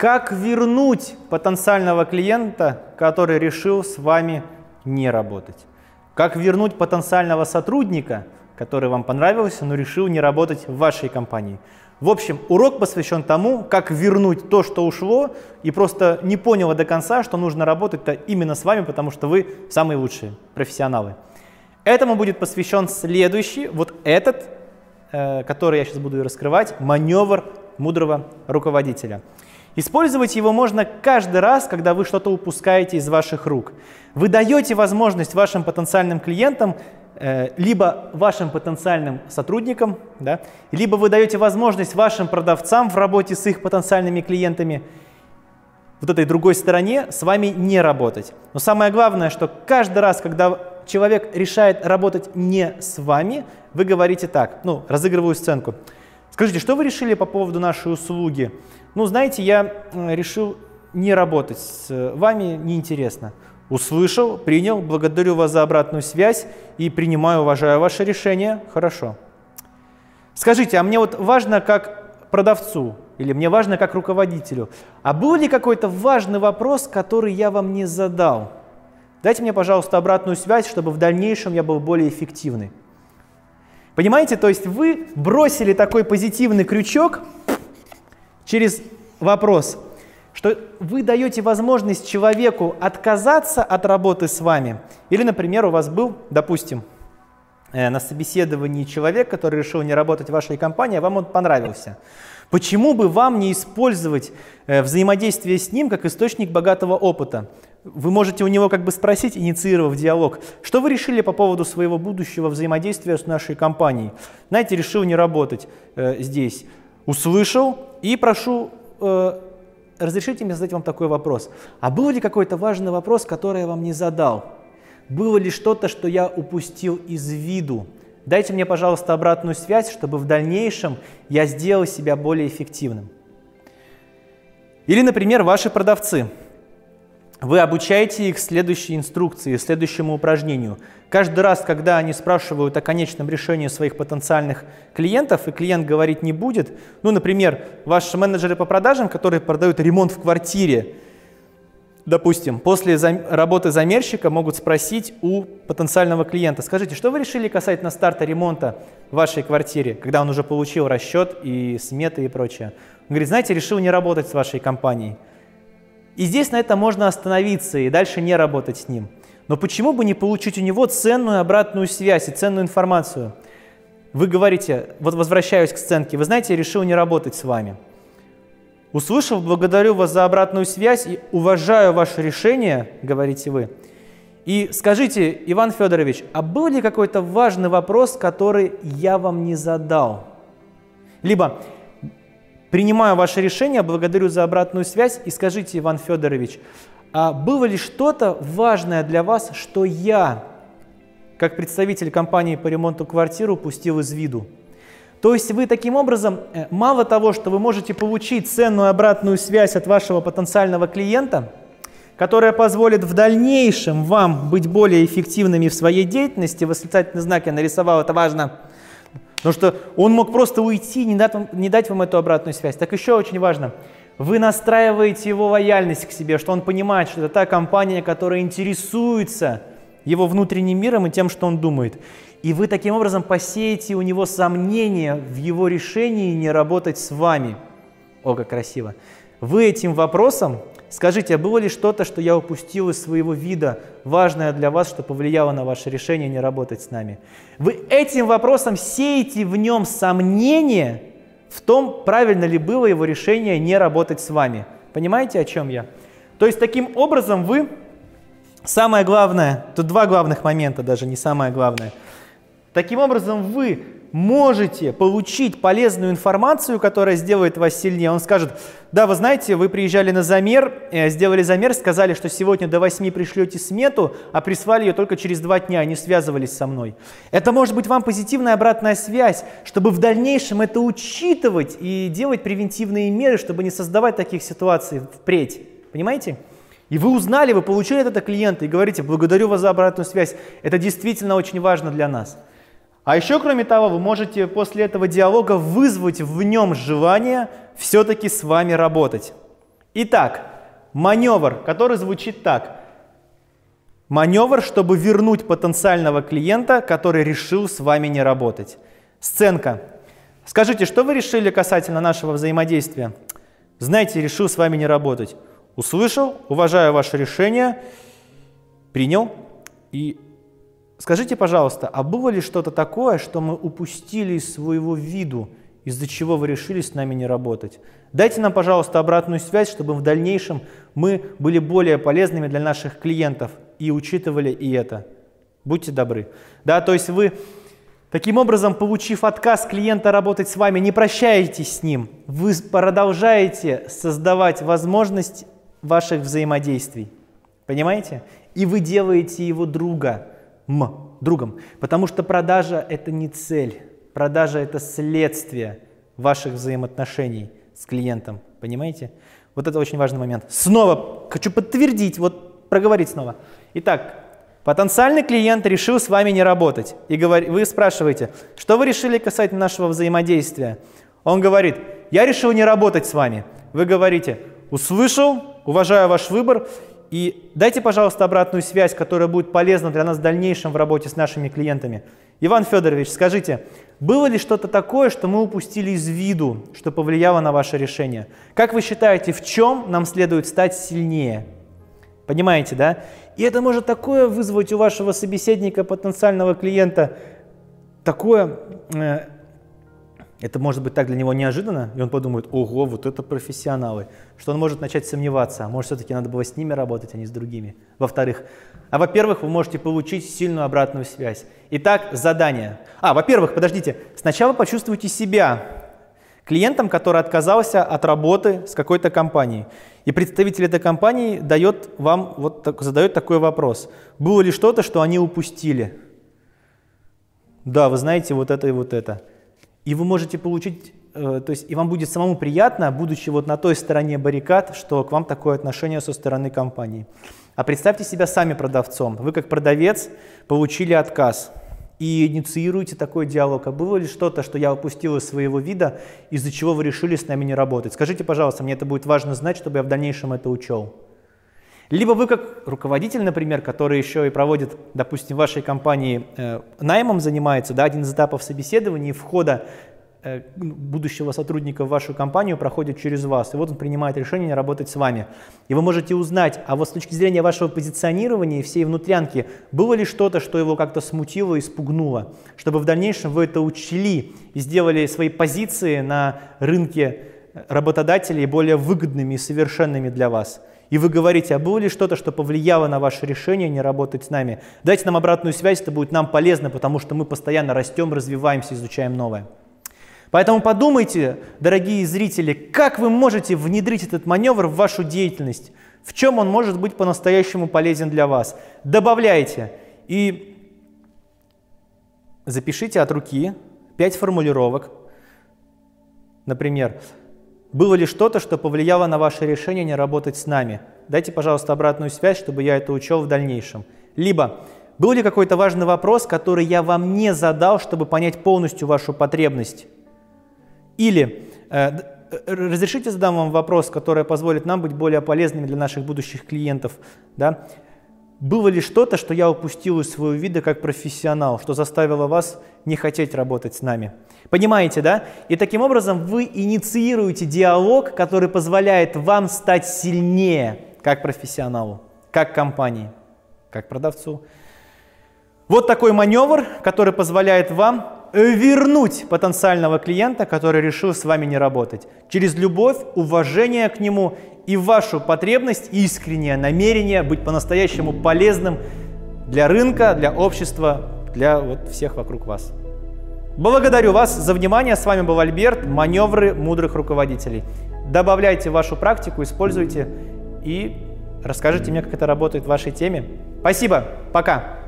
Как вернуть потенциального клиента, который решил с вами не работать? Как вернуть потенциального сотрудника, который вам понравился, но решил не работать в вашей компании? В общем, урок посвящен тому, как вернуть то, что ушло, и просто не поняла до конца, что нужно работать-то именно с вами, потому что вы самые лучшие профессионалы. Этому будет посвящен следующий, вот этот, э, который я сейчас буду раскрывать, маневр мудрого руководителя. Использовать его можно каждый раз, когда вы что-то упускаете из ваших рук. Вы даете возможность вашим потенциальным клиентам Э, либо вашим потенциальным сотрудникам, да, либо вы даете возможность вашим продавцам в работе с их потенциальными клиентами вот этой другой стороне с вами не работать. Но самое главное, что каждый раз, когда человек решает работать не с вами, вы говорите так, ну, разыгрываю сценку. Скажите, что вы решили по поводу нашей услуги? Ну, знаете, я решил не работать с вами, неинтересно. Услышал, принял, благодарю вас за обратную связь и принимаю, уважаю ваше решение. Хорошо. Скажите, а мне вот важно как продавцу или мне важно как руководителю, а был ли какой-то важный вопрос, который я вам не задал? Дайте мне, пожалуйста, обратную связь, чтобы в дальнейшем я был более эффективный. Понимаете, то есть вы бросили такой позитивный крючок через вопрос – что вы даете возможность человеку отказаться от работы с вами. Или, например, у вас был, допустим, э, на собеседовании человек, который решил не работать в вашей компании, а вам он понравился. Почему бы вам не использовать э, взаимодействие с ним как источник богатого опыта? Вы можете у него как бы спросить, инициировав диалог, что вы решили по поводу своего будущего взаимодействия с нашей компанией? Знаете, решил не работать э, здесь. Услышал и прошу э, разрешите мне задать вам такой вопрос. А был ли какой-то важный вопрос, который я вам не задал? Было ли что-то, что я упустил из виду? Дайте мне, пожалуйста, обратную связь, чтобы в дальнейшем я сделал себя более эффективным. Или, например, ваши продавцы – вы обучаете их следующей инструкции, следующему упражнению. Каждый раз, когда они спрашивают о конечном решении своих потенциальных клиентов, и клиент говорить не будет, ну, например, ваши менеджеры по продажам, которые продают ремонт в квартире, допустим, после работы замерщика могут спросить у потенциального клиента, скажите, что вы решили касательно старта ремонта в вашей квартире, когда он уже получил расчет и сметы и прочее? Он говорит, знаете, решил не работать с вашей компанией. И здесь на это можно остановиться и дальше не работать с ним. Но почему бы не получить у него ценную обратную связь и ценную информацию? Вы говорите, вот возвращаюсь к сценке, вы знаете, я решил не работать с вами. Услышав, благодарю вас за обратную связь и уважаю ваше решение, говорите вы. И скажите, Иван Федорович, а был ли какой-то важный вопрос, который я вам не задал? Либо Принимаю ваше решение, благодарю за обратную связь и скажите, Иван Федорович, а было ли что-то важное для вас, что я, как представитель компании по ремонту квартир, упустил из виду? То есть вы таким образом, э, мало того, что вы можете получить ценную обратную связь от вашего потенциального клиента, которая позволит в дальнейшем вам быть более эффективными в своей деятельности, восклицательный знак я нарисовал, это важно – Потому что он мог просто уйти, не дать, вам, не дать вам эту обратную связь. Так еще очень важно, вы настраиваете его лояльность к себе, что он понимает, что это та компания, которая интересуется его внутренним миром и тем, что он думает. И вы таким образом посеете у него сомнения в его решении не работать с вами. О, как красиво. Вы этим вопросом скажите, а было ли что-то, что я упустил из своего вида, важное для вас, что повлияло на ваше решение не работать с нами? Вы этим вопросом сеете в нем сомнение в том, правильно ли было его решение не работать с вами. Понимаете, о чем я? То есть таким образом вы, самое главное, тут два главных момента даже, не самое главное. Таким образом вы можете получить полезную информацию, которая сделает вас сильнее. Он скажет, да, вы знаете, вы приезжали на замер, э, сделали замер, сказали, что сегодня до 8 пришлете смету, а прислали ее только через два дня, они связывались со мной. Это может быть вам позитивная обратная связь, чтобы в дальнейшем это учитывать и делать превентивные меры, чтобы не создавать таких ситуаций впредь. Понимаете? И вы узнали, вы получили от этого клиента и говорите, благодарю вас за обратную связь. Это действительно очень важно для нас. А еще, кроме того, вы можете после этого диалога вызвать в нем желание все-таки с вами работать. Итак, маневр, который звучит так. Маневр, чтобы вернуть потенциального клиента, который решил с вами не работать. Сценка. Скажите, что вы решили касательно нашего взаимодействия? Знаете, решил с вами не работать. Услышал, уважаю ваше решение, принял. И скажите, пожалуйста, а было ли что-то такое, что мы упустили из своего виду, из-за чего вы решили с нами не работать? Дайте нам, пожалуйста, обратную связь, чтобы в дальнейшем мы были более полезными для наших клиентов и учитывали и это. Будьте добры. Да, то есть вы Таким образом, получив отказ клиента работать с вами, не прощаетесь с ним, вы продолжаете создавать возможность ваших взаимодействий. Понимаете? И вы делаете его друга, м, другом. Потому что продажа – это не цель. Продажа – это следствие ваших взаимоотношений с клиентом. Понимаете? Вот это очень важный момент. Снова хочу подтвердить, вот проговорить снова. Итак, Потенциальный клиент решил с вами не работать. И говор... вы спрашиваете, что вы решили касательно нашего взаимодействия? Он говорит, я решил не работать с вами. Вы говорите, услышал, уважаю ваш выбор, и дайте, пожалуйста, обратную связь, которая будет полезна для нас в дальнейшем в работе с нашими клиентами. Иван Федорович, скажите, было ли что-то такое, что мы упустили из виду, что повлияло на ваше решение? Как вы считаете, в чем нам следует стать сильнее? Понимаете, да? И это может такое вызвать у вашего собеседника, потенциального клиента, такое, э, это может быть так для него неожиданно, и он подумает, ого, вот это профессионалы, что он может начать сомневаться, а может все-таки надо было с ними работать, а не с другими. Во-вторых, а во-первых, вы можете получить сильную обратную связь. Итак, задание. А, во-первых, подождите, сначала почувствуйте себя клиентом, который отказался от работы с какой-то компанией. И представитель этой компании дает вам, вот так, задает такой вопрос. Было ли что-то, что они упустили? Да, вы знаете вот это и вот это. И вы можете получить, э, то есть и вам будет самому приятно, будучи вот на той стороне баррикад, что к вам такое отношение со стороны компании. А представьте себя сами продавцом. Вы как продавец получили отказ и инициируйте такой диалог. А было ли что-то, что я упустил из своего вида, из-за чего вы решили с нами не работать? Скажите, пожалуйста, мне это будет важно знать, чтобы я в дальнейшем это учел. Либо вы как руководитель, например, который еще и проводит, допустим, в вашей компании э, наймом занимается, да, один из этапов собеседования входа Э, будущего сотрудника в вашу компанию проходит через вас, и вот он принимает решение работать с вами. И вы можете узнать, а вот с точки зрения вашего позиционирования и всей внутрянки, было ли что-то, что его как-то смутило и спугнуло, чтобы в дальнейшем вы это учли и сделали свои позиции на рынке работодателей более выгодными и совершенными для вас. И вы говорите, а было ли что-то, что повлияло на ваше решение не работать с нами? Дайте нам обратную связь, это будет нам полезно, потому что мы постоянно растем, развиваемся, изучаем новое. Поэтому подумайте, дорогие зрители, как вы можете внедрить этот маневр в вашу деятельность, в чем он может быть по-настоящему полезен для вас. Добавляйте и запишите от руки 5 формулировок. Например, было ли что-то, что повлияло на ваше решение не работать с нами? Дайте, пожалуйста, обратную связь, чтобы я это учел в дальнейшем. Либо был ли какой-то важный вопрос, который я вам не задал, чтобы понять полностью вашу потребность? Или э, э, разрешите задам вам вопрос, который позволит нам быть более полезными для наших будущих клиентов. Да? Было ли что-то, что я упустил из своего вида как профессионал, что заставило вас не хотеть работать с нами? Понимаете, да? И таким образом вы инициируете диалог, который позволяет вам стать сильнее как профессионалу, как компании, как продавцу. Вот такой маневр, который позволяет вам вернуть потенциального клиента, который решил с вами не работать. Через любовь, уважение к нему и вашу потребность, искреннее намерение быть по-настоящему полезным для рынка, для общества, для вот всех вокруг вас. Благодарю вас за внимание. С вами был Альберт. Маневры мудрых руководителей. Добавляйте вашу практику, используйте и расскажите мне, как это работает в вашей теме. Спасибо. Пока.